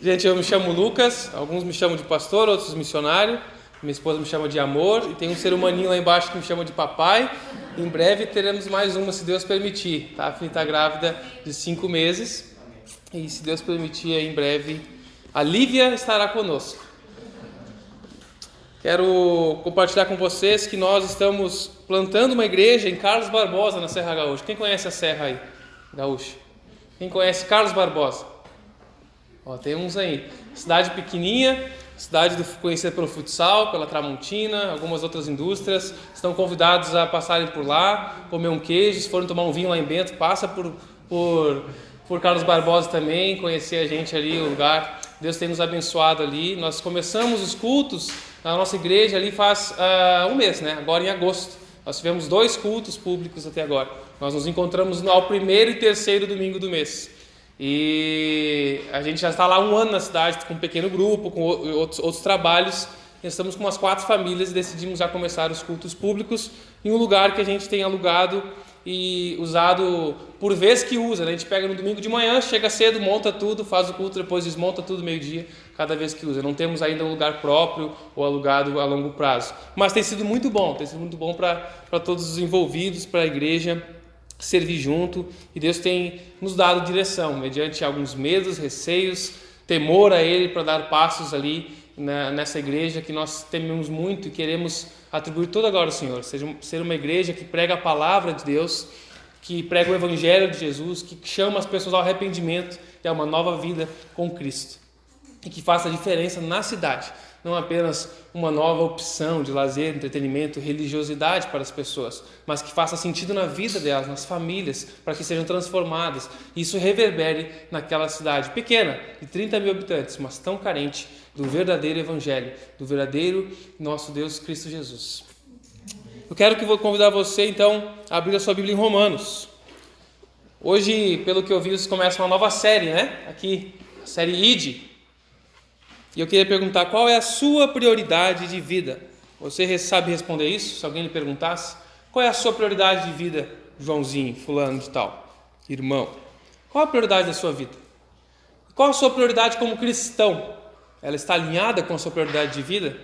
Gente, eu me chamo Lucas, alguns me chamam de pastor, outros missionário. Minha esposa me chama de amor e tem um ser humaninho lá embaixo que me chama de papai. Em breve teremos mais uma, se Deus permitir. Tá? A filha está grávida de cinco meses e, se Deus permitir, em breve a Lívia estará conosco. Quero compartilhar com vocês que nós estamos plantando uma igreja em Carlos Barbosa, na Serra Gaúcha. Quem conhece a Serra aí, Gaúcha? Quem conhece Carlos Barbosa? Ó, tem uns aí. Cidade pequenininha, cidade do, conhecida pelo futsal, pela Tramontina, algumas outras indústrias. Estão convidados a passarem por lá, comer um queijo. Se forem tomar um vinho lá em Bento, passa por, por, por Carlos Barbosa também, conhecer a gente ali, o lugar. Deus tem nos abençoado ali. Nós começamos os cultos na nossa igreja ali faz uh, um mês, né? Agora em agosto. Nós tivemos dois cultos públicos até agora. Nós nos encontramos no primeiro e terceiro domingo do mês. E a gente já está lá um ano na cidade com um pequeno grupo, com outros, outros trabalhos. Estamos com umas quatro famílias e decidimos já começar os cultos públicos em um lugar que a gente tem alugado e usado por vez que usa. Né? A gente pega no domingo de manhã, chega cedo, monta tudo, faz o culto, depois desmonta tudo meio-dia, cada vez que usa. Não temos ainda um lugar próprio ou alugado a longo prazo. Mas tem sido muito bom, tem sido muito bom para todos os envolvidos, para a igreja servir junto. E Deus tem nos dado direção, mediante alguns medos, receios, temor a Ele para dar passos ali na, nessa igreja que nós tememos muito e queremos atribuir toda a glória ao Senhor, seja ser uma igreja que prega a palavra de Deus, que prega o Evangelho de Jesus, que chama as pessoas ao arrependimento e a uma nova vida com Cristo. E que faça a diferença na cidade não apenas uma nova opção de lazer, entretenimento, religiosidade para as pessoas, mas que faça sentido na vida delas, nas famílias, para que sejam transformadas. E isso reverbere naquela cidade pequena, de 30 mil habitantes, mas tão carente do verdadeiro Evangelho, do verdadeiro nosso Deus Cristo Jesus. Eu quero que vou convidar você então a abrir a sua Bíblia em Romanos. Hoje, pelo que eu vi, começa uma nova série, né? Aqui, a série ID, e eu queria perguntar qual é a sua prioridade de vida. Você sabe responder isso? Se alguém lhe perguntasse, qual é a sua prioridade de vida, Joãozinho, fulano de tal, irmão? Qual a prioridade da sua vida? Qual a sua prioridade como cristão? Ela está alinhada com a sua prioridade de vida?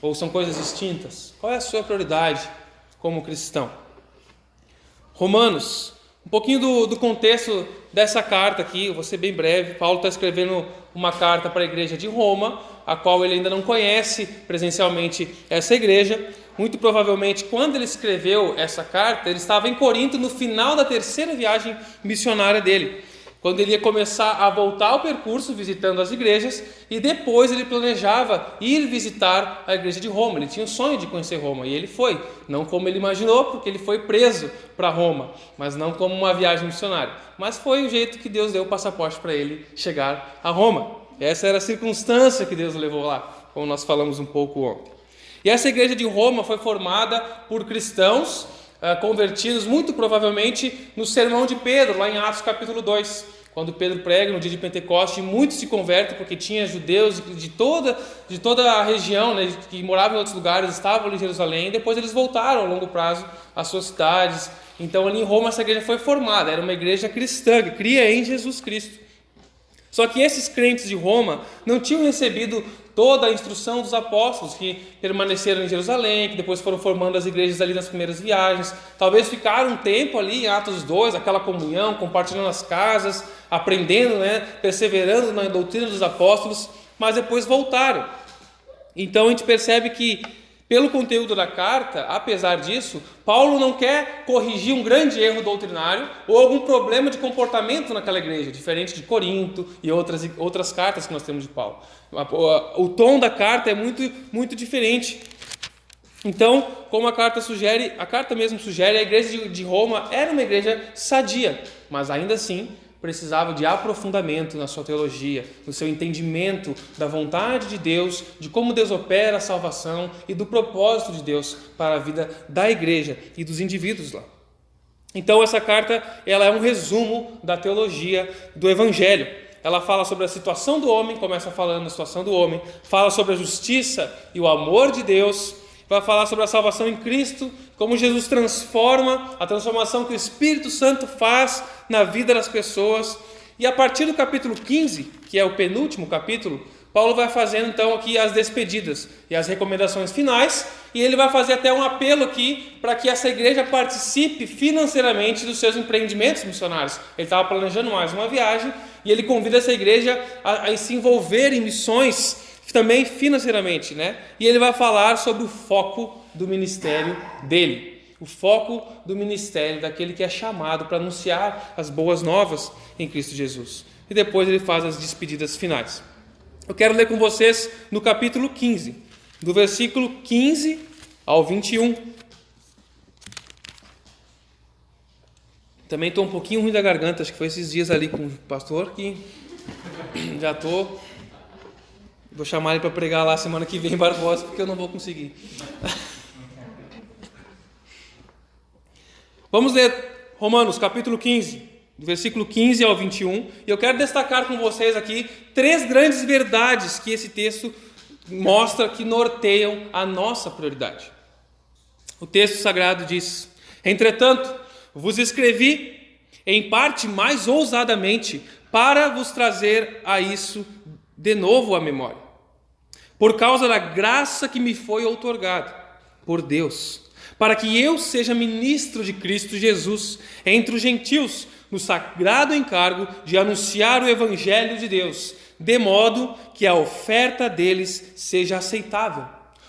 Ou são coisas distintas? Qual é a sua prioridade como cristão? Romanos, um pouquinho do, do contexto dessa carta aqui, vou ser bem breve. Paulo está escrevendo uma carta para a igreja de Roma, a qual ele ainda não conhece presencialmente essa igreja. Muito provavelmente, quando ele escreveu essa carta, ele estava em Corinto no final da terceira viagem missionária dele quando ele ia começar a voltar ao percurso visitando as igrejas e depois ele planejava ir visitar a igreja de Roma. Ele tinha o sonho de conhecer Roma e ele foi, não como ele imaginou, porque ele foi preso para Roma, mas não como uma viagem missionária. Mas foi o jeito que Deus deu o passaporte para ele chegar a Roma. Essa era a circunstância que Deus levou lá, como nós falamos um pouco ontem. E essa igreja de Roma foi formada por cristãos uh, convertidos, muito provavelmente no sermão de Pedro, lá em Atos capítulo 2. Quando Pedro prega no dia de Pentecoste, muitos se convertem porque tinha judeus de toda, de toda a região, né, que moravam em outros lugares, estavam em Jerusalém, e depois eles voltaram a longo prazo às suas cidades. Então, ali em Roma, essa igreja foi formada, era uma igreja cristã, que cria em Jesus Cristo. Só que esses crentes de Roma não tinham recebido toda a instrução dos apóstolos que permaneceram em Jerusalém, que depois foram formando as igrejas ali nas primeiras viagens. Talvez ficaram um tempo ali em Atos 2, aquela comunhão, compartilhando as casas, aprendendo, né, perseverando na doutrina dos apóstolos, mas depois voltaram. Então a gente percebe que pelo conteúdo da carta, apesar disso, Paulo não quer corrigir um grande erro doutrinário ou algum problema de comportamento naquela igreja, diferente de Corinto e outras, outras cartas que nós temos de Paulo. O tom da carta é muito, muito diferente. Então, como a carta sugere, a carta mesmo sugere, a igreja de Roma era uma igreja sadia, mas ainda assim precisava de aprofundamento na sua teologia, no seu entendimento da vontade de Deus, de como Deus opera a salvação e do propósito de Deus para a vida da igreja e dos indivíduos lá. Então essa carta, ela é um resumo da teologia do evangelho. Ela fala sobre a situação do homem, começa falando da situação do homem, fala sobre a justiça e o amor de Deus, vai falar sobre a salvação em Cristo, como Jesus transforma, a transformação que o Espírito Santo faz na vida das pessoas. E a partir do capítulo 15, que é o penúltimo capítulo, Paulo vai fazendo então aqui as despedidas e as recomendações finais, e ele vai fazer até um apelo aqui para que essa igreja participe financeiramente dos seus empreendimentos missionários. Ele estava planejando mais uma viagem e ele convida essa igreja a, a se envolver em missões também financeiramente, né? E ele vai falar sobre o foco do ministério dele, o foco do ministério daquele que é chamado para anunciar as boas novas em Cristo Jesus. E depois ele faz as despedidas finais. Eu quero ler com vocês no capítulo 15, do versículo 15 ao 21. Também estou um pouquinho ruim da garganta, acho que foi esses dias ali com o pastor que já estou Vou chamar ele para pregar lá semana que vem em Barbosa, porque eu não vou conseguir. Vamos ler Romanos capítulo 15, do versículo 15 ao 21. E eu quero destacar com vocês aqui três grandes verdades que esse texto mostra que norteiam a nossa prioridade. O texto sagrado diz: Entretanto, vos escrevi em parte mais ousadamente para vos trazer a isso de novo à memória por causa da graça que me foi outorgada por Deus, para que eu seja ministro de Cristo Jesus entre os gentios, no sagrado encargo de anunciar o Evangelho de Deus, de modo que a oferta deles seja aceitável,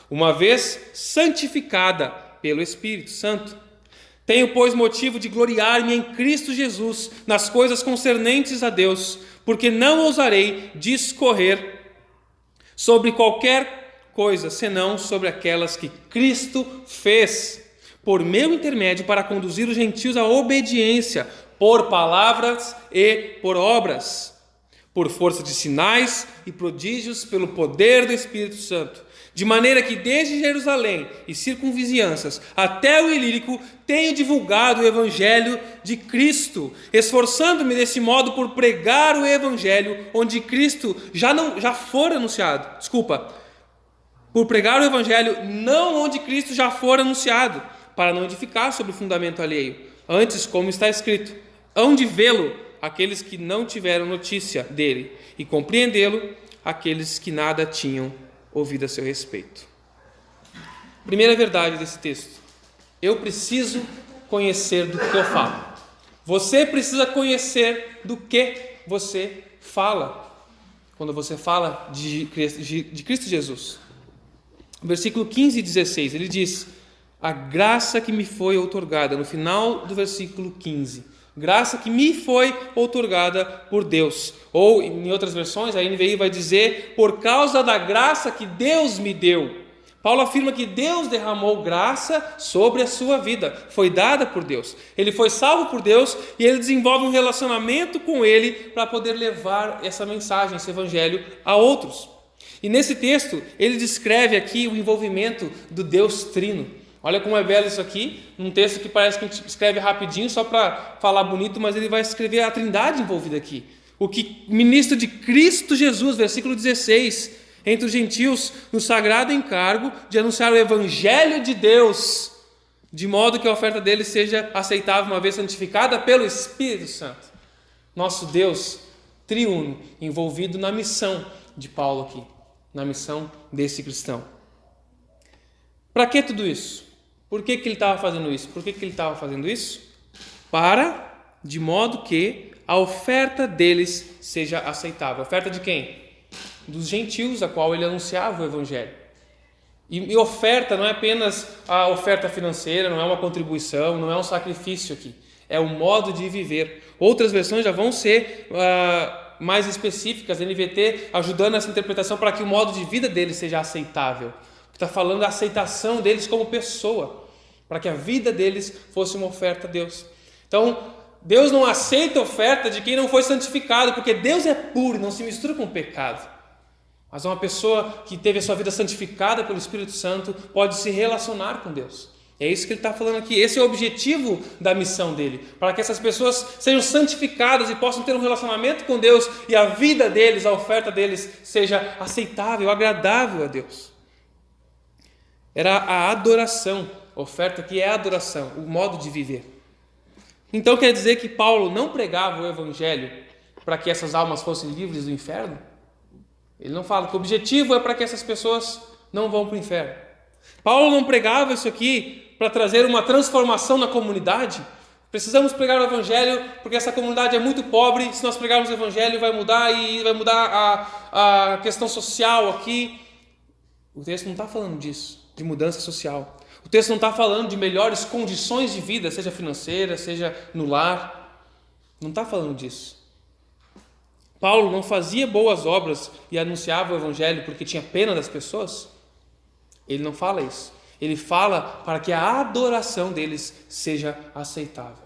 uma vez santificada pelo Espírito Santo. Tenho, pois, motivo de gloriar-me em Cristo Jesus nas coisas concernentes a Deus, porque não ousarei discorrer sobre qualquer coisa, senão sobre aquelas que Cristo fez por meu intermédio para conduzir os gentios à obediência, por palavras e por obras, por força de sinais e prodígios, pelo poder do Espírito Santo de maneira que desde Jerusalém e circunvizinhanças até o Ilírico tenho divulgado o Evangelho de Cristo, esforçando-me desse modo por pregar o Evangelho onde Cristo já não já for anunciado. Desculpa, por pregar o Evangelho não onde Cristo já for anunciado, para não edificar sobre o fundamento alheio. Antes, como está escrito, hão de vê-lo aqueles que não tiveram notícia dele, e compreendê-lo aqueles que nada tinham ouvido a seu respeito. Primeira verdade desse texto: eu preciso conhecer do que eu falo. Você precisa conhecer do que você fala quando você fala de, de Cristo Jesus. Versículo 15 e 16, ele diz: A graça que me foi outorgada, no final do versículo 15 Graça que me foi outorgada por Deus. Ou, em outras versões, a NVI vai dizer, por causa da graça que Deus me deu. Paulo afirma que Deus derramou graça sobre a sua vida, foi dada por Deus. Ele foi salvo por Deus e ele desenvolve um relacionamento com Ele para poder levar essa mensagem, esse evangelho a outros. E nesse texto, ele descreve aqui o envolvimento do Deus Trino. Olha como é belo isso aqui, um texto que parece que a gente escreve rapidinho só para falar bonito, mas ele vai escrever a trindade envolvida aqui. O que ministro de Cristo Jesus, versículo 16, entre os gentios, no sagrado encargo de anunciar o evangelho de Deus, de modo que a oferta dele seja aceitável uma vez santificada pelo Espírito Santo. Nosso Deus triuno, envolvido na missão de Paulo aqui, na missão desse cristão. Para que tudo isso? Por que, que ele estava fazendo isso? Por que, que ele estava fazendo isso? Para, de modo que a oferta deles seja aceitável. oferta de quem? Dos gentios, a qual ele anunciava o Evangelho. E, oferta não é apenas a oferta financeira, não é uma contribuição, não é um sacrifício aqui. É o modo de viver. Outras versões já vão ser uh, mais específicas, NVT ajudando nessa interpretação para que o modo de vida deles seja aceitável está falando da aceitação deles como pessoa, para que a vida deles fosse uma oferta a Deus. Então, Deus não aceita oferta de quem não foi santificado, porque Deus é puro, não se mistura com o pecado. Mas uma pessoa que teve a sua vida santificada pelo Espírito Santo pode se relacionar com Deus. É isso que ele está falando aqui. Esse é o objetivo da missão dele, para que essas pessoas sejam santificadas e possam ter um relacionamento com Deus e a vida deles, a oferta deles, seja aceitável, agradável a Deus era a adoração, oferta que é a adoração, o modo de viver. Então quer dizer que Paulo não pregava o evangelho para que essas almas fossem livres do inferno. Ele não fala que o objetivo é para que essas pessoas não vão para o inferno. Paulo não pregava isso aqui para trazer uma transformação na comunidade. Precisamos pregar o evangelho porque essa comunidade é muito pobre. Se nós pregarmos o evangelho, vai mudar e vai mudar a, a questão social aqui. O texto não está falando disso, de mudança social. Texto não está falando de melhores condições de vida, seja financeira, seja no lar. Não está falando disso. Paulo não fazia boas obras e anunciava o evangelho porque tinha pena das pessoas. Ele não fala isso. Ele fala para que a adoração deles seja aceitável.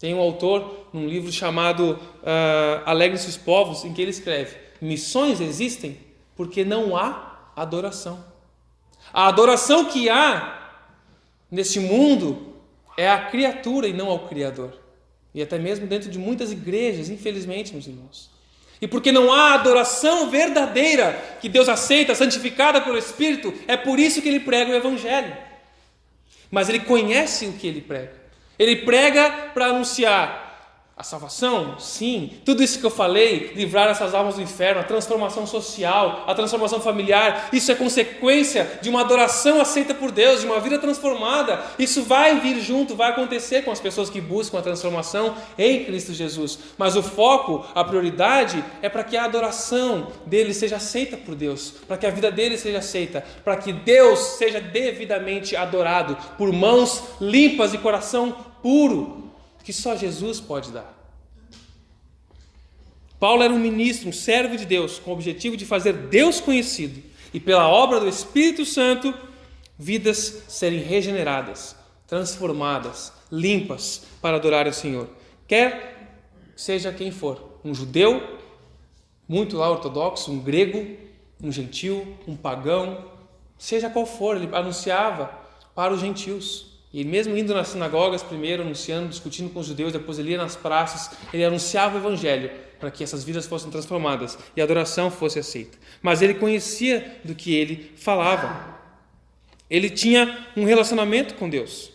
Tem um autor num livro chamado uh, Alegre-se os Povos, em que ele escreve: Missões existem porque não há adoração. A adoração que há nesse mundo é a criatura e não ao Criador. E até mesmo dentro de muitas igrejas, infelizmente, meus irmãos. E porque não há adoração verdadeira que Deus aceita, santificada pelo Espírito, é por isso que ele prega o Evangelho. Mas ele conhece o que ele prega. Ele prega para anunciar a salvação, sim. Tudo isso que eu falei, livrar essas almas do inferno, a transformação social, a transformação familiar, isso é consequência de uma adoração aceita por Deus, de uma vida transformada. Isso vai vir junto, vai acontecer com as pessoas que buscam a transformação em Cristo Jesus. Mas o foco, a prioridade é para que a adoração deles seja aceita por Deus, para que a vida deles seja aceita, para que Deus seja devidamente adorado por mãos limpas e coração puro que só Jesus pode dar. Paulo era um ministro, um servo de Deus, com o objetivo de fazer Deus conhecido e, pela obra do Espírito Santo, vidas serem regeneradas, transformadas, limpas para adorar o Senhor. Quer seja quem for, um judeu, muito lá ortodoxo, um grego, um gentil, um pagão, seja qual for, ele anunciava para os gentios. E mesmo indo nas sinagogas primeiro, anunciando, discutindo com os judeus, depois ele ia nas praças, ele anunciava o evangelho para que essas vidas fossem transformadas e a adoração fosse aceita. Mas ele conhecia do que ele falava. Ele tinha um relacionamento com Deus.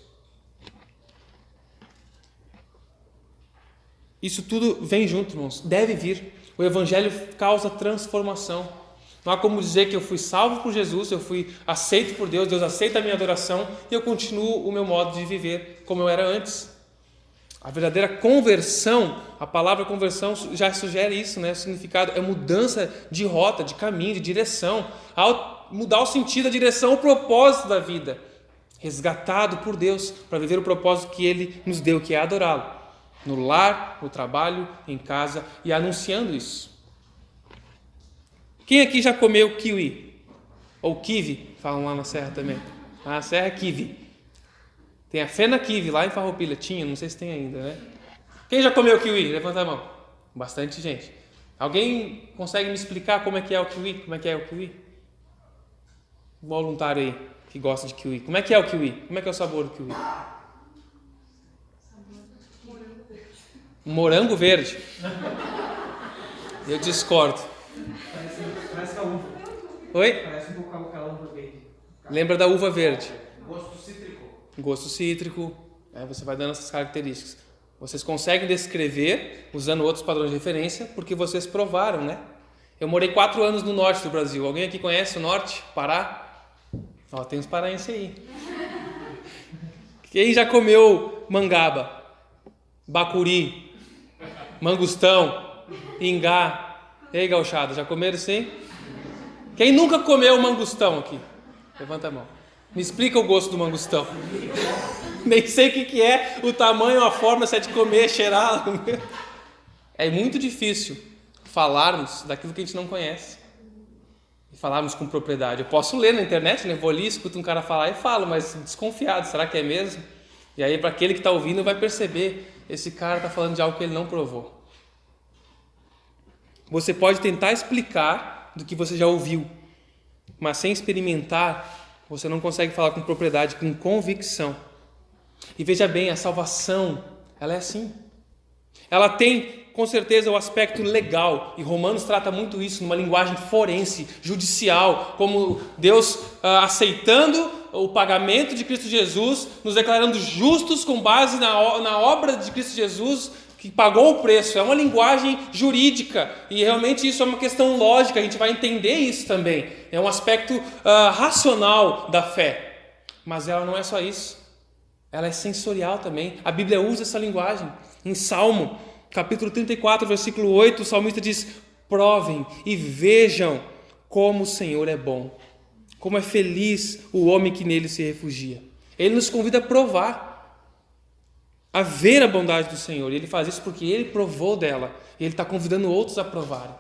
Isso tudo vem junto, irmãos. Deve vir. O evangelho causa transformação. Não há como dizer que eu fui salvo por Jesus, eu fui aceito por Deus, Deus aceita a minha adoração e eu continuo o meu modo de viver como eu era antes. A verdadeira conversão, a palavra conversão já sugere isso, né? O significado é mudança de rota, de caminho, de direção. Ao mudar o sentido, a direção, o propósito da vida. Resgatado por Deus para viver o propósito que Ele nos deu, que é adorá-lo. No lar, no trabalho, em casa e anunciando isso. Quem aqui já comeu kiwi? Ou kiwi, falam lá na serra também. Ah, a serra é kiwi. Tem a fena kiwi lá em Farroupilha. Tinha, não sei se tem ainda, né? Quem já comeu kiwi? Levanta a mão. Bastante gente. Alguém consegue me explicar como é que é o kiwi? Como é que é o kiwi? Um voluntário aí que gosta de kiwi. Como é que é o kiwi? Como é que é o sabor do kiwi? Morango verde. Eu discordo. Oi? Parece um pouco aquela uva verde. Lembra da uva verde? Gosto cítrico. Gosto cítrico. É, você vai dando essas características. Vocês conseguem descrever usando outros padrões de referência porque vocês provaram, né? Eu morei quatro anos no norte do Brasil. Alguém aqui conhece o norte? Pará? Ó, tem uns paraenses aí. Quem já comeu mangaba, bacuri, mangustão, ingá, e aí, gauchada, já comeram sim? Quem nunca comeu mangustão aqui? Levanta a mão. Me explica o gosto do mangustão. Nem sei o que, que é, o tamanho, a forma, se é de comer, cheirar. É muito difícil falarmos daquilo que a gente não conhece. E falarmos com propriedade. Eu posso ler na internet, né? vou ali, escuto um cara falar e falo, mas desconfiado, será que é mesmo? E aí, para aquele que está ouvindo, vai perceber: esse cara está falando de algo que ele não provou. Você pode tentar explicar do que você já ouviu, mas sem experimentar, você não consegue falar com propriedade, com convicção. E veja bem, a salvação, ela é assim. Ela tem, com certeza, o aspecto legal, e Romanos trata muito isso numa linguagem forense, judicial, como Deus ah, aceitando o pagamento de Cristo Jesus, nos declarando justos com base na, na obra de Cristo Jesus, que pagou o preço. É uma linguagem jurídica e realmente isso é uma questão lógica. A gente vai entender isso também. É um aspecto uh, racional da fé. Mas ela não é só isso. Ela é sensorial também. A Bíblia usa essa linguagem. Em Salmo, capítulo 34, versículo 8, o salmista diz: Provem e vejam como o Senhor é bom, como é feliz o homem que nele se refugia. Ele nos convida a provar a ver a bondade do Senhor. E ele faz isso porque ele provou dela. E ele está convidando outros a provarem.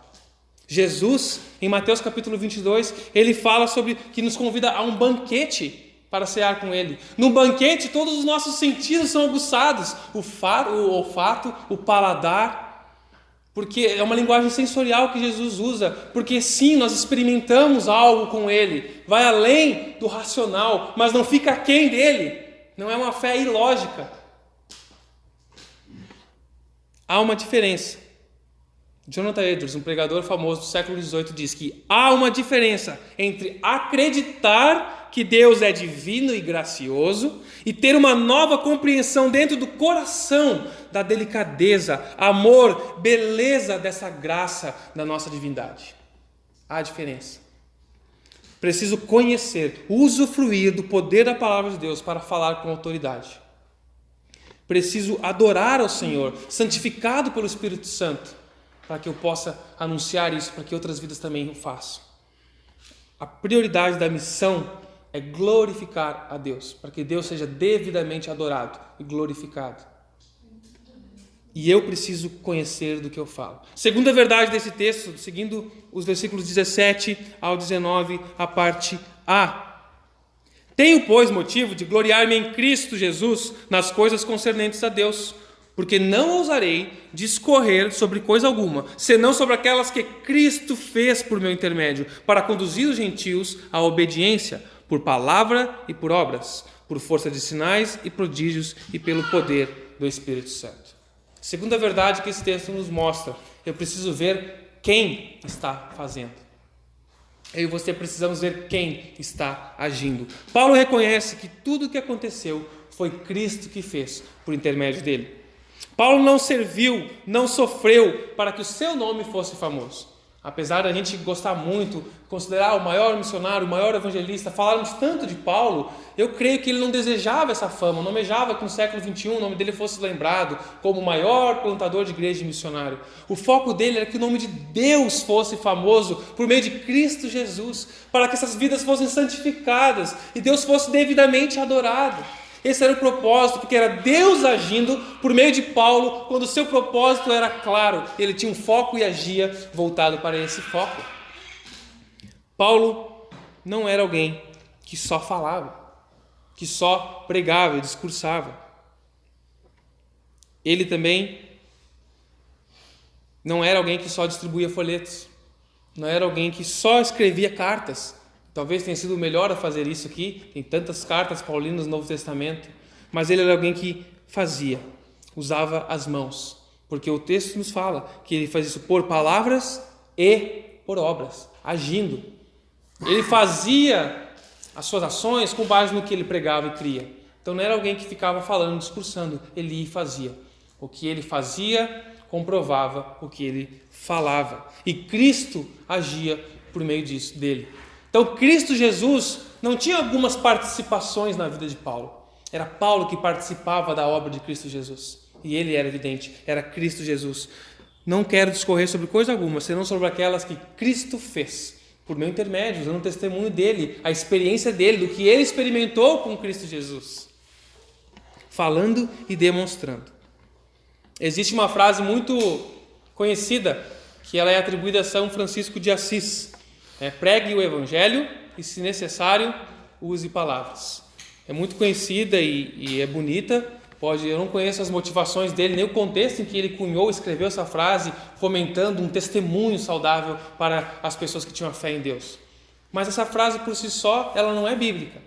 Jesus, em Mateus capítulo 22, ele fala sobre que nos convida a um banquete para cear com ele. No banquete, todos os nossos sentidos são aguçados: o, faro, o olfato, o paladar. Porque é uma linguagem sensorial que Jesus usa, porque sim, nós experimentamos algo com ele, vai além do racional, mas não fica aquém dele, não é uma fé ilógica. Há uma diferença. Jonathan Edwards, um pregador famoso do século XVIII, diz que há uma diferença entre acreditar que Deus é divino e gracioso e ter uma nova compreensão dentro do coração da delicadeza, amor, beleza dessa graça da nossa divindade. Há diferença. Preciso conhecer, usufruir do poder da palavra de Deus para falar com autoridade. Preciso adorar ao Senhor, santificado pelo Espírito Santo, para que eu possa anunciar isso, para que outras vidas também o façam. A prioridade da missão é glorificar a Deus, para que Deus seja devidamente adorado e glorificado. E eu preciso conhecer do que eu falo. Segunda verdade desse texto, seguindo os versículos 17 ao 19, a parte A. Tenho, pois, motivo de gloriar-me em Cristo Jesus nas coisas concernentes a Deus, porque não ousarei discorrer sobre coisa alguma, senão sobre aquelas que Cristo fez por meu intermédio, para conduzir os gentios à obediência, por palavra e por obras, por força de sinais e prodígios e pelo poder do Espírito Santo. Segunda verdade que esse texto nos mostra, eu preciso ver quem está fazendo. Eu e você precisamos ver quem está agindo. Paulo reconhece que tudo o que aconteceu foi Cristo que fez por intermédio dele. Paulo não serviu, não sofreu para que o seu nome fosse famoso. Apesar da gente gostar muito, considerar o maior missionário, o maior evangelista, falarmos tanto de Paulo, eu creio que ele não desejava essa fama, não almejava que no século XXI o nome dele fosse lembrado como o maior plantador de igreja e missionário. O foco dele era que o nome de Deus fosse famoso por meio de Cristo Jesus, para que essas vidas fossem santificadas e Deus fosse devidamente adorado. Esse era o propósito, porque era Deus agindo por meio de Paulo, quando o seu propósito era claro, ele tinha um foco e agia voltado para esse foco. Paulo não era alguém que só falava, que só pregava e discursava. Ele também não era alguém que só distribuía folhetos, não era alguém que só escrevia cartas, Talvez tenha sido o melhor a fazer isso aqui, tem tantas cartas paulinas no Novo Testamento, mas ele era alguém que fazia, usava as mãos, porque o texto nos fala que ele faz isso por palavras e por obras, agindo. Ele fazia as suas ações com base no que ele pregava e cria. Então não era alguém que ficava falando, discursando, ele ia fazia. O que ele fazia comprovava o que ele falava. E Cristo agia por meio disso, dele. Então, Cristo Jesus não tinha algumas participações na vida de Paulo. Era Paulo que participava da obra de Cristo Jesus. E ele era evidente, era Cristo Jesus. Não quero discorrer sobre coisa alguma, senão sobre aquelas que Cristo fez, por meu intermédio, usando o testemunho dele, a experiência dele, do que ele experimentou com Cristo Jesus. Falando e demonstrando. Existe uma frase muito conhecida, que ela é atribuída a São Francisco de Assis, é, pregue o Evangelho e, se necessário, use palavras. É muito conhecida e, e é bonita. Pode, eu não conheço as motivações dele, nem o contexto em que ele cunhou, escreveu essa frase, fomentando um testemunho saudável para as pessoas que tinham fé em Deus. Mas essa frase por si só, ela não é bíblica.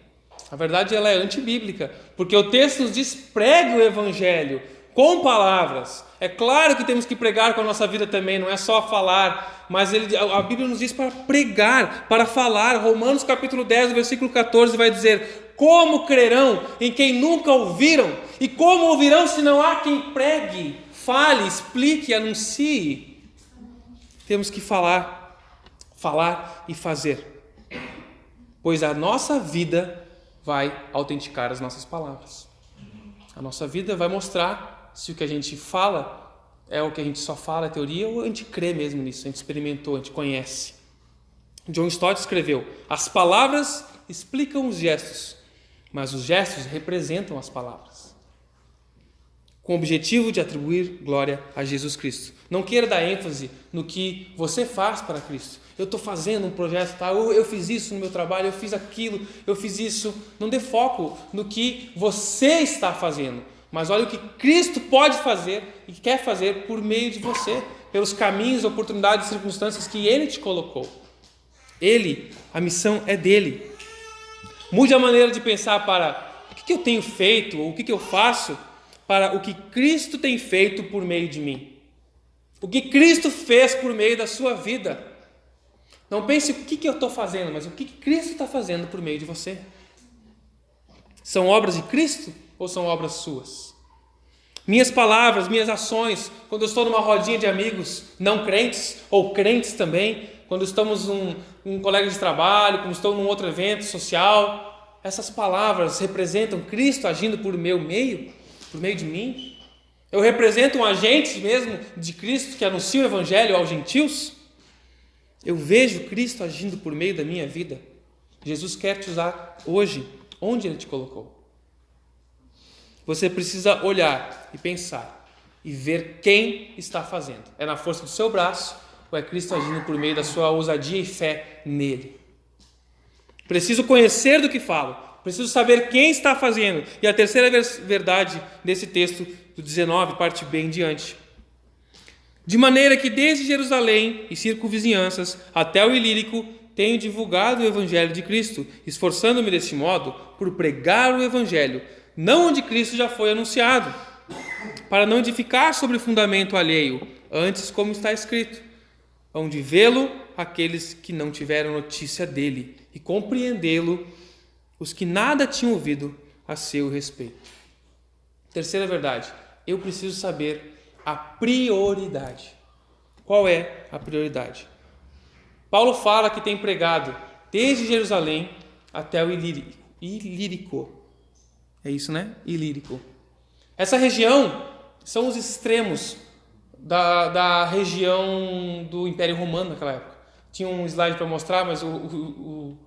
Na verdade, ela é antibíblica, porque o texto diz: pregue o evangelho com palavras. É claro que temos que pregar com a nossa vida também, não é só falar, mas ele, a Bíblia nos diz para pregar, para falar. Romanos capítulo 10, versículo 14 vai dizer: Como crerão em quem nunca ouviram? E como ouvirão se não há quem pregue? fale, explique, anuncie, temos que falar, falar e fazer. Pois a nossa vida vai autenticar as nossas palavras. A nossa vida vai mostrar se o que a gente fala é o que a gente só fala, é teoria, ou a gente crê mesmo nisso, a gente experimentou, a gente conhece. John Stott escreveu: As palavras explicam os gestos, mas os gestos representam as palavras. Com o objetivo de atribuir glória a Jesus Cristo. Não queira dar ênfase no que você faz para Cristo. Eu estou fazendo um projeto tal, eu, eu fiz isso no meu trabalho, eu fiz aquilo, eu fiz isso. Não dê foco no que você está fazendo, mas olha o que Cristo pode fazer e quer fazer por meio de você, pelos caminhos, oportunidades e circunstâncias que Ele te colocou. Ele, a missão é dele. Mude a maneira de pensar para o que eu tenho feito ou o que eu faço para o que Cristo tem feito por meio de mim. O que Cristo fez por meio da sua vida. Não pense o que eu estou fazendo, mas o que Cristo está fazendo por meio de você. São obras de Cristo ou são obras suas? Minhas palavras, minhas ações, quando eu estou numa rodinha de amigos não crentes ou crentes também, quando estamos num, um colega de trabalho, quando estou num outro evento social, essas palavras representam Cristo agindo por meu meio, por meio de mim? Eu represento um agente mesmo de Cristo que anuncia o Evangelho aos gentios? Eu vejo Cristo agindo por meio da minha vida. Jesus quer te usar hoje, onde Ele te colocou. Você precisa olhar e pensar e ver quem está fazendo. É na força do seu braço ou é Cristo agindo por meio da sua ousadia e fé nele? Preciso conhecer do que falo, preciso saber quem está fazendo. E a terceira verdade desse texto, do 19, parte bem diante. De maneira que desde Jerusalém e circunvizinhanças até o Ilírico tenho divulgado o Evangelho de Cristo, esforçando-me deste modo por pregar o Evangelho, não onde Cristo já foi anunciado, para não edificar sobre fundamento alheio, antes como está escrito hão de vê-lo aqueles que não tiveram notícia dele e compreendê-lo os que nada tinham ouvido a seu respeito. Terceira verdade, eu preciso saber a prioridade. Qual é a prioridade? Paulo fala que tem pregado desde Jerusalém até o Ilírico. Ilírico. É isso, né? Ilírico. Essa região são os extremos da, da região do Império Romano naquela época. Tinha um slide para mostrar, mas o, o, o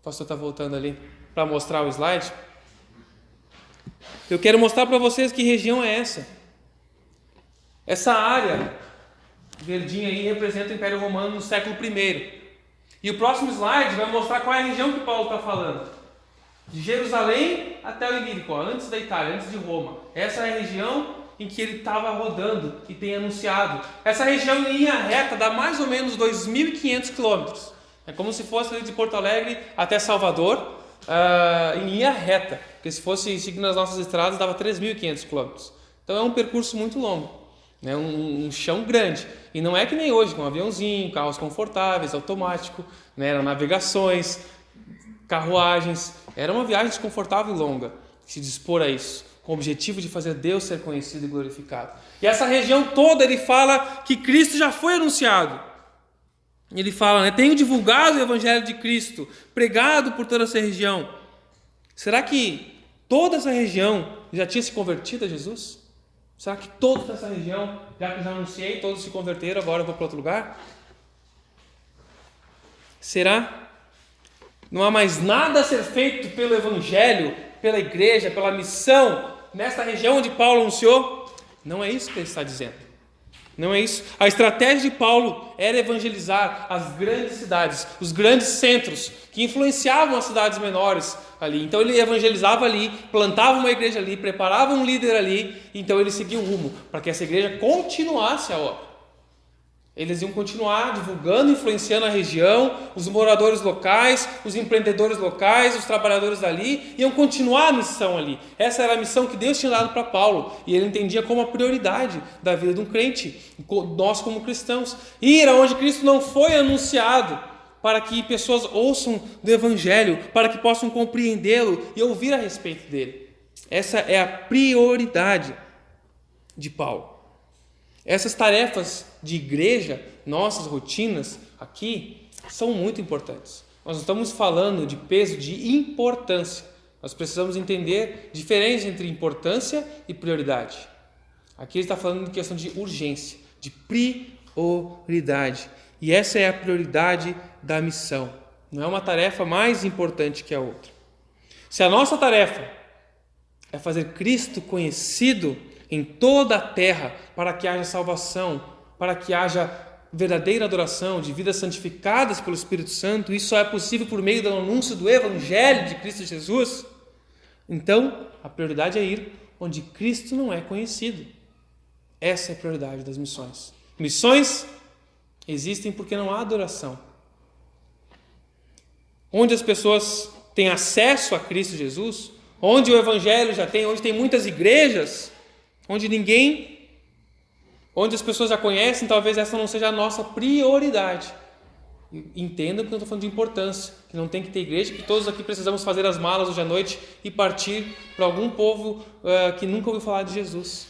pastor está voltando ali para mostrar o slide. Eu quero mostrar para vocês que região é essa. Essa área verdinha aí representa o Império Romano no século I. E o próximo slide vai mostrar qual é a região que Paulo está falando. De Jerusalém até o Ilírico, antes da Itália, antes de Roma. Essa é a região em que ele estava rodando e tem anunciado. Essa região em linha reta dá mais ou menos 2.500 quilômetros. É como se fosse de Porto Alegre até Salvador, uh, em linha reta. Porque se fosse seguindo as nossas estradas, dava 3.500 quilômetros. Então é um percurso muito longo, né? um, um, chão grande. E não é que nem hoje, com um aviãozinho, carros confortáveis, automático, né? Navegações, carruagens. Era uma viagem desconfortável e longa, se dispor a isso com o objetivo de fazer Deus ser conhecido e glorificado. E essa região toda ele fala que Cristo já foi anunciado. Ele fala, né, tenho divulgado o evangelho de Cristo, pregado por toda essa região. Será que toda essa região já tinha se convertido a Jesus? Será que toda essa região, já que já anunciei, todos se converteram, agora eu vou para outro lugar? Será? Não há mais nada a ser feito pelo Evangelho, pela igreja, pela missão nesta região onde Paulo anunciou? Não é isso que ele está dizendo. Não é isso. A estratégia de Paulo era evangelizar as grandes cidades, os grandes centros que influenciavam as cidades menores ali. Então ele evangelizava ali, plantava uma igreja ali, preparava um líder ali, então ele seguia o rumo para que essa igreja continuasse a obra. Eles iam continuar divulgando, influenciando a região, os moradores locais, os empreendedores locais, os trabalhadores dali, iam continuar a missão ali. Essa era a missão que Deus tinha dado para Paulo, e ele entendia como a prioridade da vida de um crente, nós como cristãos. Ir aonde Cristo não foi anunciado, para que pessoas ouçam do Evangelho, para que possam compreendê-lo e ouvir a respeito dele. Essa é a prioridade de Paulo. Essas tarefas de igreja, nossas rotinas aqui, são muito importantes. Nós estamos falando de peso de importância. Nós precisamos entender a diferença entre importância e prioridade. Aqui ele está falando de questão de urgência, de prioridade. E essa é a prioridade da missão. Não é uma tarefa mais importante que a outra. Se a nossa tarefa é fazer Cristo conhecido em toda a terra para que haja salvação, para que haja verdadeira adoração, de vidas santificadas pelo Espírito Santo, isso só é possível por meio do anúncio do Evangelho de Cristo Jesus. Então, a prioridade é ir onde Cristo não é conhecido. Essa é a prioridade das missões. Missões existem porque não há adoração. Onde as pessoas têm acesso a Cristo Jesus, onde o Evangelho já tem, onde tem muitas igrejas, onde ninguém onde as pessoas já conhecem, talvez essa não seja a nossa prioridade. Entendam que eu estou falando de importância, que não tem que ter igreja, que todos aqui precisamos fazer as malas hoje à noite e partir para algum povo uh, que nunca ouviu falar de Jesus.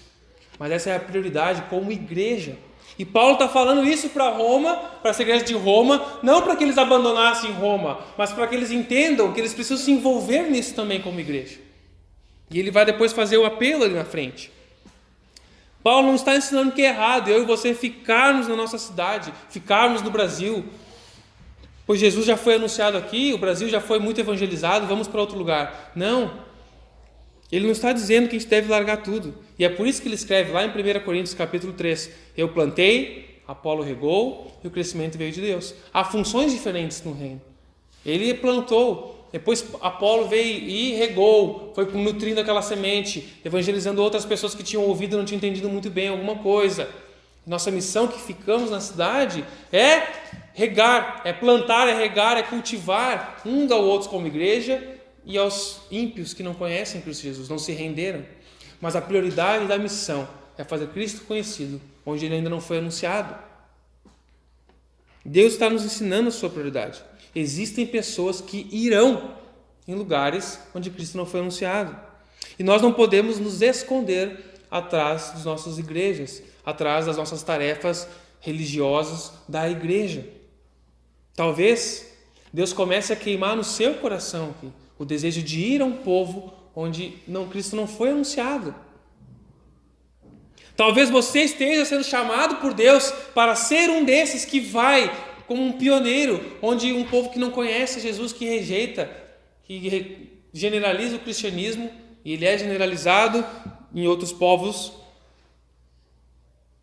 Mas essa é a prioridade como igreja. E Paulo está falando isso para Roma, para essa igreja de Roma, não para que eles abandonassem Roma, mas para que eles entendam que eles precisam se envolver nisso também como igreja. E ele vai depois fazer o apelo ali na frente. Paulo não está ensinando que é errado eu e você ficarmos na nossa cidade, ficarmos no Brasil. Pois Jesus já foi anunciado aqui, o Brasil já foi muito evangelizado, vamos para outro lugar. Não. Ele não está dizendo que a gente deve largar tudo. E é por isso que ele escreve lá em 1 Coríntios capítulo 3: Eu plantei, Apolo regou e o crescimento veio de Deus. Há funções diferentes no reino. Ele plantou, depois Apolo veio e regou, foi nutrindo aquela semente, evangelizando outras pessoas que tinham ouvido e não tinham entendido muito bem alguma coisa. Nossa missão que ficamos na cidade é regar, é plantar, é regar, é cultivar uns ao outros como igreja e aos ímpios que não conhecem Cristo Jesus, não se renderam. Mas a prioridade da missão é fazer Cristo conhecido, onde ele ainda não foi anunciado. Deus está nos ensinando a sua prioridade. Existem pessoas que irão em lugares onde Cristo não foi anunciado. E nós não podemos nos esconder atrás das nossas igrejas, atrás das nossas tarefas religiosas da igreja. Talvez Deus comece a queimar no seu coração o desejo de ir a um povo onde não Cristo não foi anunciado. Talvez você esteja sendo chamado por Deus para ser um desses que vai como um pioneiro, onde um povo que não conhece Jesus, que rejeita, que generaliza o cristianismo, e ele é generalizado em outros povos,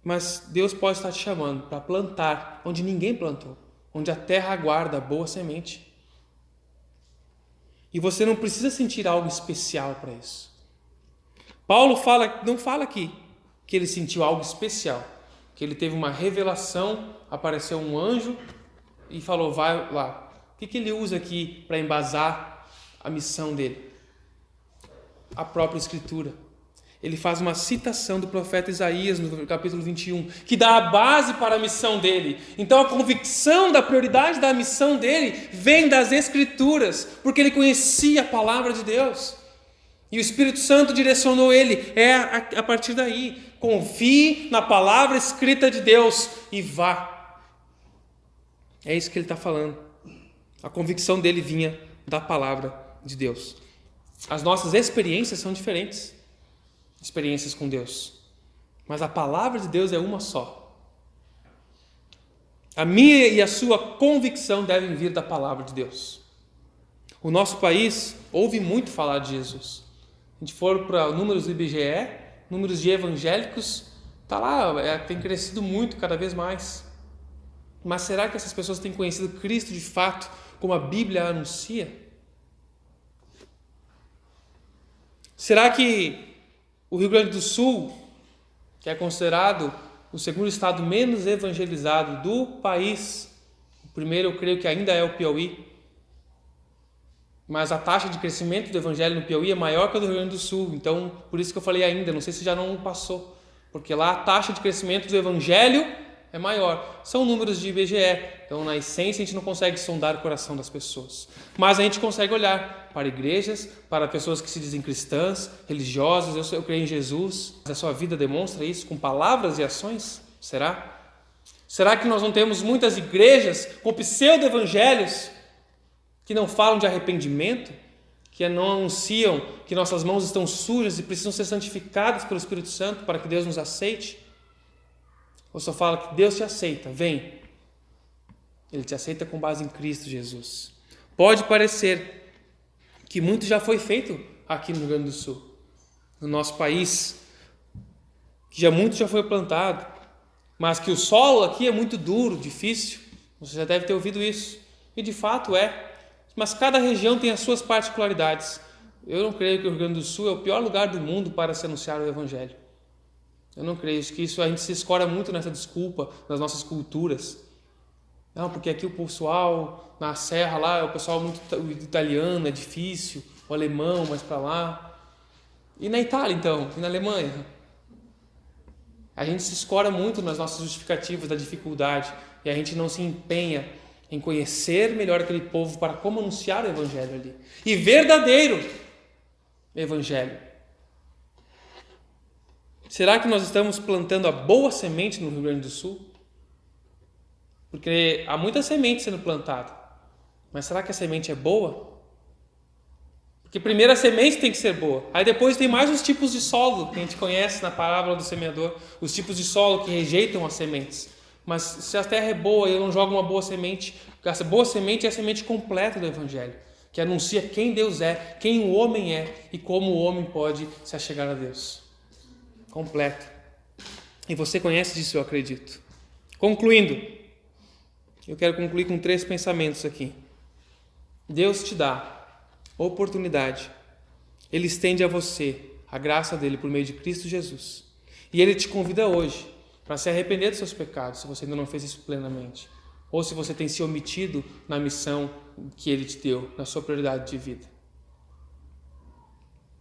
mas Deus pode estar te chamando para plantar onde ninguém plantou, onde a terra aguarda boa semente. E você não precisa sentir algo especial para isso. Paulo fala, não fala aqui que ele sentiu algo especial que ele teve uma revelação, apareceu um anjo e falou: vai lá. O que, que ele usa aqui para embasar a missão dele? A própria Escritura. Ele faz uma citação do profeta Isaías no capítulo 21, que dá a base para a missão dele. Então a convicção da prioridade da missão dele vem das Escrituras, porque ele conhecia a palavra de Deus. E o Espírito Santo direcionou ele. É a, a partir daí. Confie na palavra escrita de Deus e vá. É isso que ele está falando. A convicção dele vinha da palavra de Deus. As nossas experiências são diferentes experiências com Deus. Mas a palavra de Deus é uma só. A minha e a sua convicção devem vir da palavra de Deus. O nosso país ouve muito falar de Jesus a gente for para números do IBGE, números de evangélicos, tá lá, é, tem crescido muito cada vez mais. Mas será que essas pessoas têm conhecido Cristo de fato, como a Bíblia anuncia? Será que o Rio Grande do Sul, que é considerado o segundo estado menos evangelizado do país, o primeiro eu creio que ainda é o Piauí, mas a taxa de crescimento do evangelho no Piauí é maior que a do Rio Grande do Sul. Então, por isso que eu falei ainda, não sei se já não passou. Porque lá a taxa de crescimento do evangelho é maior. São números de IBGE, então na essência a gente não consegue sondar o coração das pessoas. Mas a gente consegue olhar para igrejas, para pessoas que se dizem cristãs, religiosas, eu, eu creio em Jesus. A sua vida demonstra isso com palavras e ações? Será? Será que nós não temos muitas igrejas com pseudo-evangelhos que não falam de arrependimento, que não anunciam que nossas mãos estão sujas e precisam ser santificadas pelo Espírito Santo para que Deus nos aceite? Ou só fala que Deus te aceita, vem. Ele te aceita com base em Cristo Jesus. Pode parecer que muito já foi feito aqui no Rio Grande do Sul, no nosso país, que já muito já foi plantado, mas que o solo aqui é muito duro, difícil. Você já deve ter ouvido isso. E de fato é. Mas cada região tem as suas particularidades. Eu não creio que o Rio Grande do Sul é o pior lugar do mundo para se anunciar o Evangelho. Eu não creio que isso a gente se escora muito nessa desculpa das nossas culturas. Não, porque aqui o pessoal na serra lá é o pessoal muito italiano, é difícil, o alemão mais para lá. E na Itália então, e na Alemanha? A gente se escora muito nas nossas justificativas da dificuldade e a gente não se empenha em conhecer melhor aquele povo para como anunciar o evangelho ali. E verdadeiro evangelho. Será que nós estamos plantando a boa semente no Rio Grande do Sul? Porque há muita semente sendo plantada. Mas será que a semente é boa? Porque primeiro a semente tem que ser boa. Aí depois tem mais os tipos de solo que a gente conhece na parábola do semeador, os tipos de solo que rejeitam as sementes. Mas se a terra é boa e eu não jogo uma boa semente, essa boa semente é a semente completa do evangelho, que anuncia quem Deus é, quem o homem é e como o homem pode se achegar a Deus completa. E você conhece disso, eu acredito. Concluindo, eu quero concluir com três pensamentos aqui. Deus te dá oportunidade, Ele estende a você a graça dele por meio de Cristo Jesus. E Ele te convida hoje para se arrepender dos seus pecados, se você ainda não fez isso plenamente. Ou se você tem se omitido na missão que Ele te deu, na sua prioridade de vida.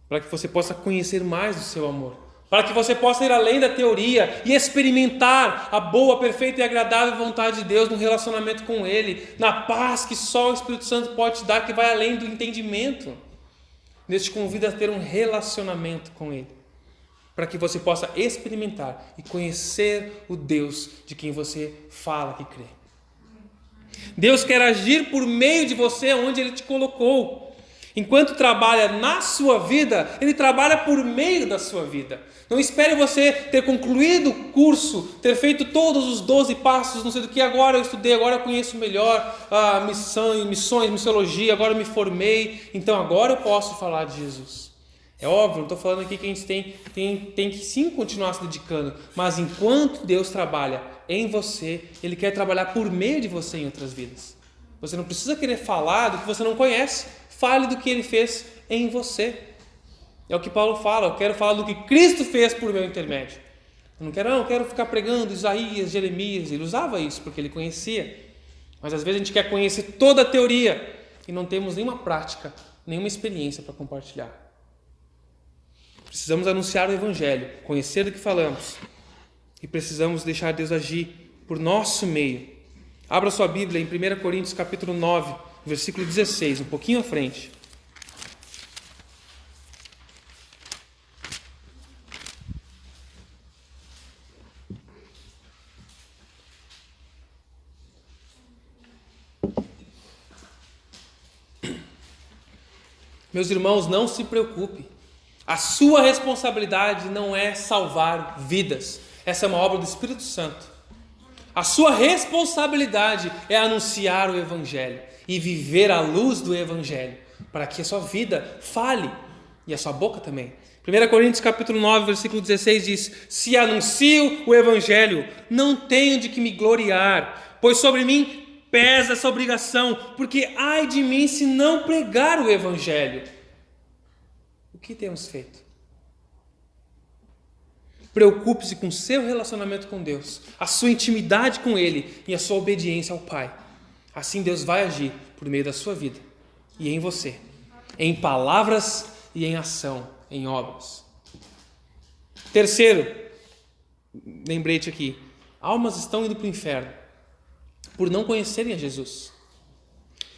Para que você possa conhecer mais do seu amor para que você possa ir além da teoria e experimentar a boa, perfeita e agradável vontade de Deus no relacionamento com Ele, na paz que só o Espírito Santo pode te dar, que vai além do entendimento. Deus te convida a ter um relacionamento com Ele, para que você possa experimentar e conhecer o Deus de quem você fala que crê. Deus quer agir por meio de você onde Ele te colocou. Enquanto trabalha na sua vida, ele trabalha por meio da sua vida. Não espere você ter concluído o curso, ter feito todos os 12 passos, não sei do que, agora eu estudei, agora eu conheço melhor a missão, missões, missiologia, agora eu me formei, então agora eu posso falar de Jesus. É óbvio, não estou falando aqui que a gente tem, tem, tem que sim continuar se dedicando, mas enquanto Deus trabalha em você, Ele quer trabalhar por meio de você em outras vidas. Você não precisa querer falar do que você não conhece. Fale do que ele fez em você. É o que Paulo fala, eu quero falar do que Cristo fez por meu intermédio. Eu não quero, não, eu quero ficar pregando Isaías, Jeremias. Ele usava isso porque ele conhecia. Mas às vezes a gente quer conhecer toda a teoria e não temos nenhuma prática, nenhuma experiência para compartilhar. Precisamos anunciar o Evangelho, conhecer do que falamos e precisamos deixar Deus agir por nosso meio. Abra sua Bíblia em 1 Coríntios capítulo 9 versículo 16, um pouquinho à frente. Meus irmãos, não se preocupe. A sua responsabilidade não é salvar vidas. Essa é uma obra do Espírito Santo. A sua responsabilidade é anunciar o Evangelho e viver à luz do Evangelho, para que a sua vida fale e a sua boca também. 1 Coríntios capítulo 9, versículo 16 diz: Se anuncio o Evangelho, não tenho de que me gloriar, pois sobre mim pesa essa obrigação, porque ai de mim se não pregar o Evangelho. Que temos feito? Preocupe-se com seu relacionamento com Deus, a sua intimidade com Ele e a sua obediência ao Pai. Assim Deus vai agir por meio da sua vida e em você, em palavras e em ação, em obras. Terceiro, lembrete aqui, almas estão indo para o inferno por não conhecerem a Jesus.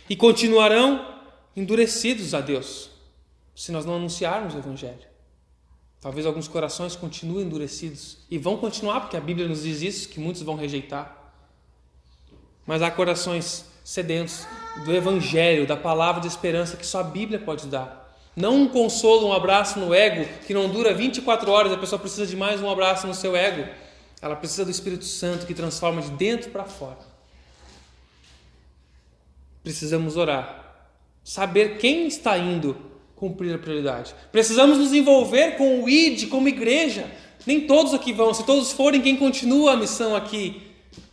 E continuarão endurecidos a Deus se nós não anunciarmos o Evangelho. Talvez alguns corações continuem endurecidos e vão continuar, porque a Bíblia nos diz isso, que muitos vão rejeitar. Mas há corações sedentos do Evangelho, da palavra de esperança que só a Bíblia pode dar. Não um consolo, um abraço no ego que não dura 24 horas, a pessoa precisa de mais um abraço no seu ego. Ela precisa do Espírito Santo que transforma de dentro para fora. Precisamos orar, saber quem está indo cumprir a prioridade. Precisamos nos envolver com o ID como igreja. Nem todos aqui vão, se todos forem, quem continua a missão aqui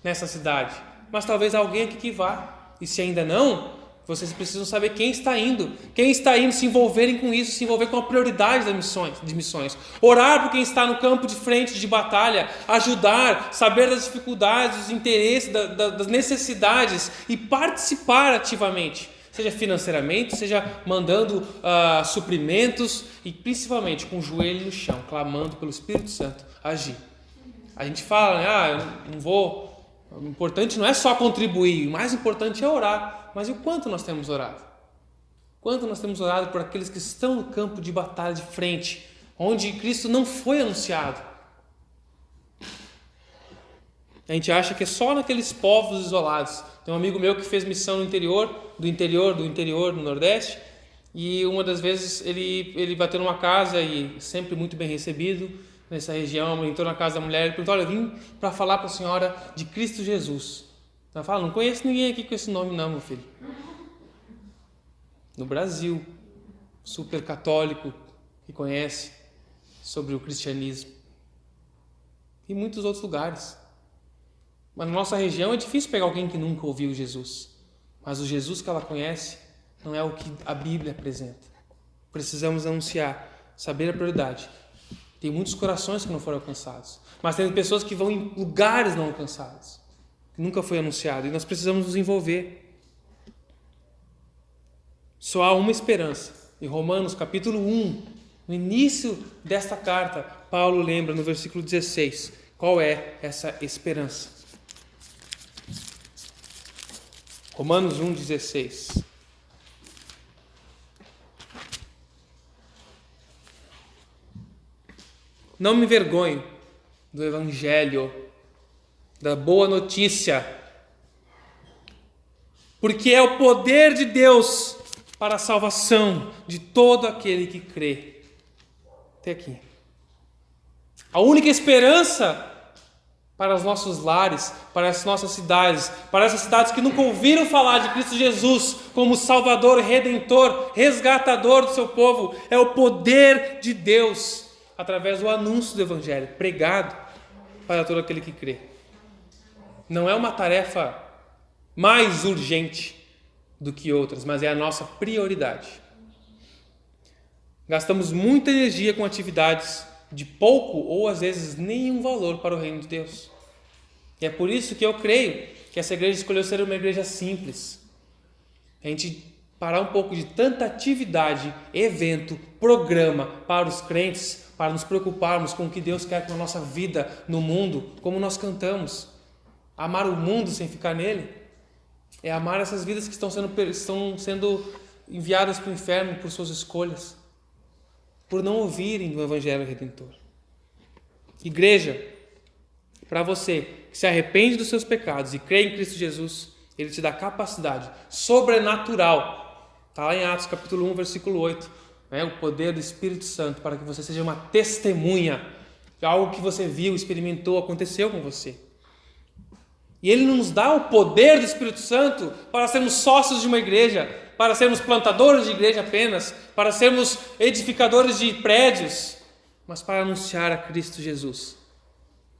nessa cidade? Mas talvez alguém aqui que vá. E se ainda não, vocês precisam saber quem está indo, quem está indo, se envolverem com isso, se envolver com a prioridade das missões, de missões. Orar por quem está no campo de frente de batalha, ajudar, saber das dificuldades, dos interesses, da, da, das necessidades e participar ativamente, seja financeiramente, seja mandando uh, suprimentos e principalmente com o joelho no chão, clamando pelo Espírito Santo agir. A gente fala, né, ah, eu não vou. O importante não é só contribuir, o mais importante é orar. Mas e o quanto nós temos orado? Quanto nós temos orado por aqueles que estão no campo de batalha de frente, onde Cristo não foi anunciado? A gente acha que é só naqueles povos isolados. Tem um amigo meu que fez missão no interior, do interior, do interior, do Nordeste, e uma das vezes ele, ele bateu numa casa e sempre muito bem recebido nessa região, entrou na casa da mulher e perguntou: Olha, eu vim para falar para a senhora de Cristo Jesus. Ela fala, não conheço ninguém aqui com esse nome não, meu filho. No Brasil, super católico que conhece sobre o cristianismo. E muitos outros lugares. Mas na nossa região é difícil pegar alguém que nunca ouviu Jesus. Mas o Jesus que ela conhece não é o que a Bíblia apresenta. Precisamos anunciar, saber a prioridade. Tem muitos corações que não foram alcançados, mas tem pessoas que vão em lugares não alcançados nunca foi anunciado e nós precisamos nos envolver. Só há uma esperança. Em Romanos capítulo 1, no início desta carta, Paulo lembra no versículo 16 qual é essa esperança. Romanos 1,16. Não me envergonho do Evangelho da boa notícia. Porque é o poder de Deus para a salvação de todo aquele que crê. Até aqui. A única esperança para os nossos lares, para as nossas cidades, para essas cidades que nunca ouviram falar de Cristo Jesus como Salvador, Redentor, resgatador do seu povo, é o poder de Deus através do anúncio do Evangelho pregado para todo aquele que crê não é uma tarefa mais urgente do que outras, mas é a nossa prioridade. Gastamos muita energia com atividades de pouco ou às vezes nenhum valor para o reino de Deus. E é por isso que eu creio que essa igreja escolheu ser uma igreja simples. A gente parar um pouco de tanta atividade, evento, programa para os crentes, para nos preocuparmos com o que Deus quer com a nossa vida no mundo, como nós cantamos amar o mundo sem ficar nele, é amar essas vidas que estão sendo, estão sendo enviadas para o inferno por suas escolhas, por não ouvirem do Evangelho Redentor. Igreja, para você que se arrepende dos seus pecados e crê em Cristo Jesus, Ele te dá capacidade sobrenatural. Está lá em Atos capítulo 1, versículo 8. Né? O poder do Espírito Santo para que você seja uma testemunha de algo que você viu, experimentou, aconteceu com você. E Ele nos dá o poder do Espírito Santo para sermos sócios de uma igreja, para sermos plantadores de igreja apenas, para sermos edificadores de prédios, mas para anunciar a Cristo Jesus,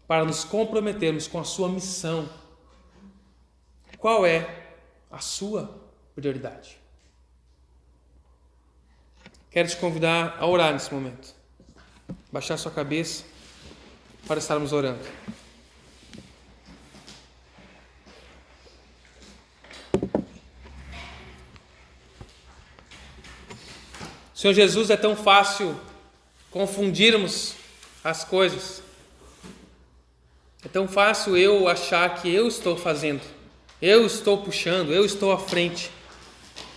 para nos comprometermos com a Sua missão. Qual é a sua prioridade? Quero te convidar a orar nesse momento. Baixar sua cabeça para estarmos orando. Senhor Jesus, é tão fácil confundirmos as coisas. É tão fácil eu achar que eu estou fazendo, eu estou puxando, eu estou à frente.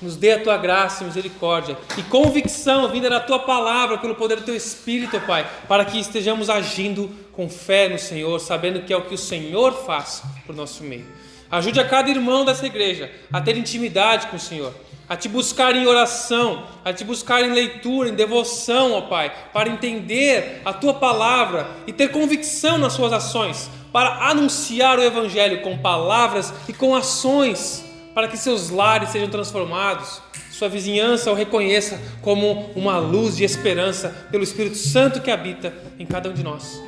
Nos dê a tua graça e misericórdia e convicção vinda da tua palavra pelo poder do teu Espírito, Pai, para que estejamos agindo com fé no Senhor, sabendo que é o que o Senhor faz por nosso meio. Ajude a cada irmão dessa igreja a ter intimidade com o Senhor, a te buscar em oração, a te buscar em leitura, em devoção, ó Pai, para entender a tua palavra e ter convicção nas suas ações, para anunciar o Evangelho com palavras e com ações para que seus lares sejam transformados, sua vizinhança o reconheça como uma luz de esperança pelo Espírito Santo que habita em cada um de nós.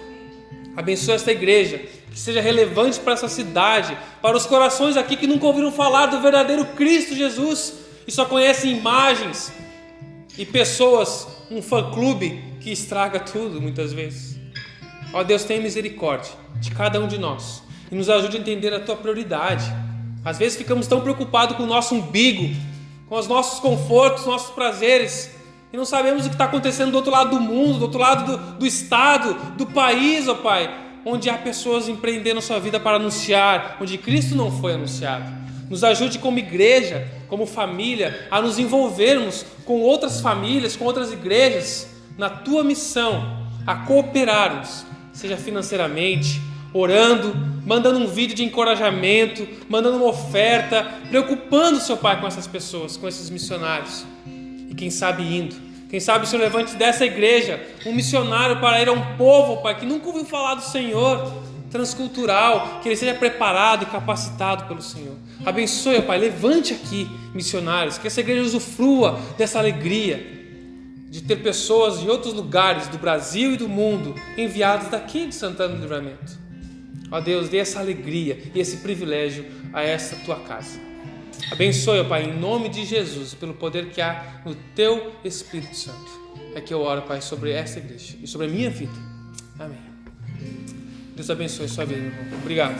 Abençoe esta igreja, que seja relevante para essa cidade, para os corações aqui que nunca ouviram falar do verdadeiro Cristo Jesus e só conhecem imagens e pessoas, um fã-clube que estraga tudo muitas vezes. Ó Deus, tenha misericórdia de cada um de nós e nos ajude a entender a tua prioridade às vezes ficamos tão preocupados com o nosso umbigo, com os nossos confortos, nossos prazeres, e não sabemos o que está acontecendo do outro lado do mundo, do outro lado do, do estado, do país, ó oh Pai, onde há pessoas empreendendo sua vida para anunciar, onde Cristo não foi anunciado. Nos ajude como igreja, como família, a nos envolvermos com outras famílias, com outras igrejas, na tua missão, a cooperarmos, seja financeiramente, orando, mandando um vídeo de encorajamento, mandando uma oferta, preocupando seu pai com essas pessoas, com esses missionários. E quem sabe indo, quem sabe se levante dessa igreja um missionário para ir a um povo, pai, que nunca ouviu falar do Senhor, transcultural, que ele seja preparado e capacitado pelo Senhor. Abençoe, pai, levante aqui missionários, que essa igreja usufrua dessa alegria de ter pessoas de outros lugares do Brasil e do mundo enviadas daqui de Santana do Livramento. Ó Deus, dê essa alegria e esse privilégio a essa tua casa. Abençoe, Pai, em nome de Jesus, pelo poder que há no teu Espírito Santo. É que eu oro, Pai, sobre essa igreja e sobre a minha vida. Amém. Deus abençoe a sua vida, irmão. Obrigado.